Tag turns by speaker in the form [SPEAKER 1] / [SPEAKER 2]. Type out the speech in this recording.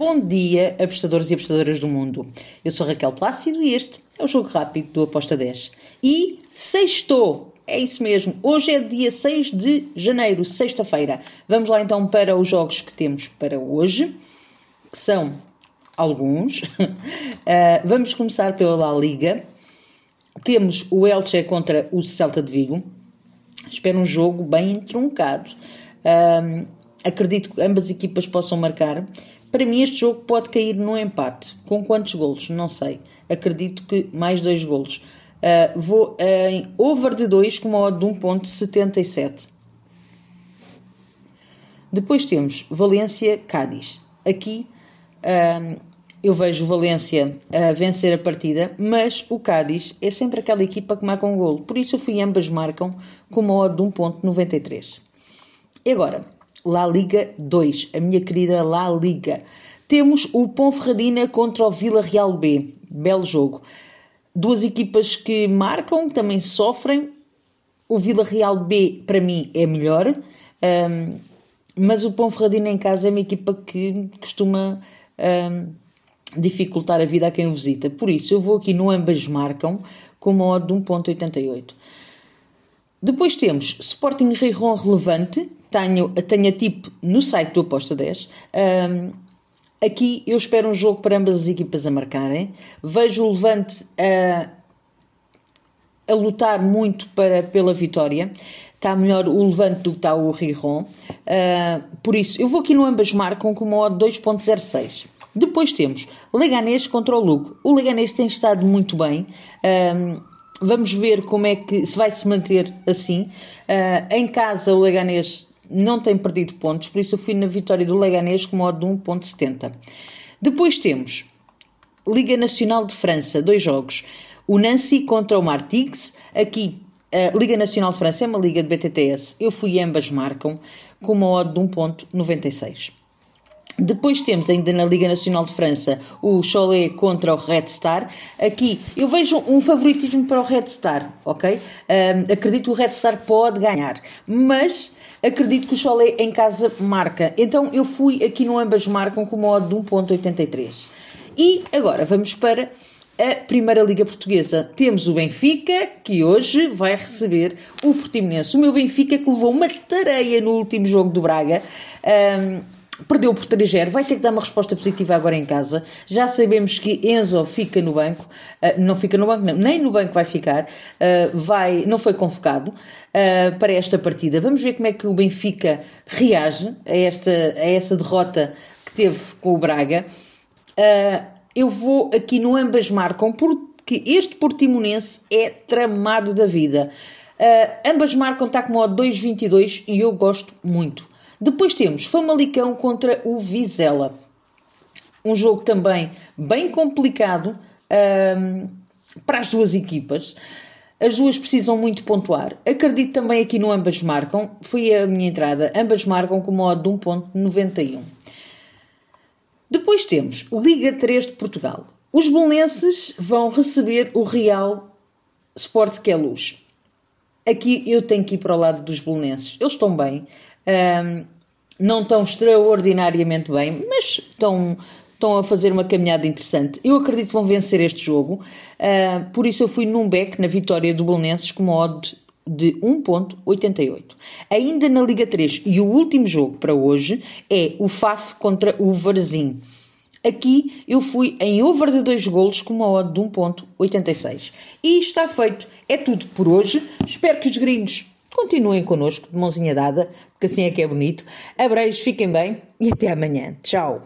[SPEAKER 1] Bom dia, apostadores e apostadoras do mundo. Eu sou Raquel Plácido e este é o Jogo Rápido do Aposta 10. E sextou! É isso mesmo, hoje é dia 6 de janeiro, sexta-feira. Vamos lá então para os jogos que temos para hoje, que são alguns. uh, vamos começar pela La Liga. Temos o Elche contra o Celta de Vigo. Espero um jogo bem truncado. Uh, acredito que ambas equipas possam marcar. Para mim, este jogo pode cair num empate. Com quantos golos? Não sei. Acredito que mais dois golos. Uh, vou em over de 2 com uma odd de 1.77. Depois temos Valência-Cádiz. Aqui uh, eu vejo o Valência a vencer a partida, mas o Cádiz é sempre aquela equipa que marca um golo. Por isso eu fui ambas marcam com uma odd de 1.93. E agora, La Liga 2, a minha querida La Liga. Temos o Ponferradina contra o Vila Real B. Belo jogo. Duas equipas que marcam, também sofrem. O Vila Real B, para mim, é melhor. Um, mas o Ponferradina em casa é uma equipa que costuma um, dificultar a vida a quem o visita. Por isso, eu vou aqui no ambas marcam com uma odd de 1.88. Depois temos Sporting Rijon relevante, tenho, a tip no site do Aposta 10. Um, aqui eu espero um jogo para ambas as equipas a marcarem. Vejo o Levante a, a lutar muito para, pela vitória. Está melhor o Levante do que está o Rijon. Uh, por isso, eu vou aqui no ambas marcam com uma odd 2.06. Depois temos Leganês contra o Lugo. O Leganês tem estado muito bem. Vamos ver como é que se vai se manter assim. Uh, em casa, o Leganês não tem perdido pontos, por isso eu fui na vitória do Leganês com modo de 1.70. Depois temos Liga Nacional de França, dois jogos. O Nancy contra o Martigues. Aqui, a Liga Nacional de França é uma liga de BTTS. Eu fui ambas marcam com uma odd de 1.96. Depois temos ainda na Liga Nacional de França o Cholet contra o Red Star. Aqui eu vejo um favoritismo para o Red Star, ok? Um, acredito que o Red Star pode ganhar, mas acredito que o Cholet em casa marca. Então eu fui aqui no ambas marcam com uma odd de 1.83. E agora vamos para a Primeira Liga Portuguesa. Temos o Benfica, que hoje vai receber o Portimonense. O meu Benfica que levou uma tareia no último jogo do Braga. Um, perdeu por 3-0, vai ter que dar uma resposta positiva agora em casa. Já sabemos que Enzo fica no banco, uh, não fica no banco, não, nem no banco vai ficar, uh, vai, não foi convocado uh, para esta partida. Vamos ver como é que o Benfica reage a, esta, a essa derrota que teve com o Braga. eu vou aqui no ambas marcam, porque este Portimonense é tramado da vida. ambas marcam, está com modo 2-22 e eu gosto muito. Depois temos Famalicão contra o Vizela. Um jogo também bem complicado um, para as duas equipas. As duas precisam muito pontuar. Acredito também aqui no ambas marcam. Foi a minha entrada. Ambas marcam com modo de 1.91. Depois temos Liga 3 de Portugal. Os belenenses vão receber o Real Sport que é luz. Aqui eu tenho que ir para o lado dos belenenses. Eles estão bem. Um, não estão extraordinariamente bem, mas estão, estão a fazer uma caminhada interessante. Eu acredito que vão vencer este jogo, uh, por isso eu fui num back na vitória do Bolonenses com uma odd de 1.88. Ainda na Liga 3, e o último jogo para hoje é o FAF contra o Varzim. Aqui eu fui em over de 2 golos com uma odd de 1.86. E está feito. É tudo por hoje. Espero que os gringos Continuem connosco de mãozinha dada, porque assim é que é bonito. Abreios, fiquem bem e até amanhã. Tchau!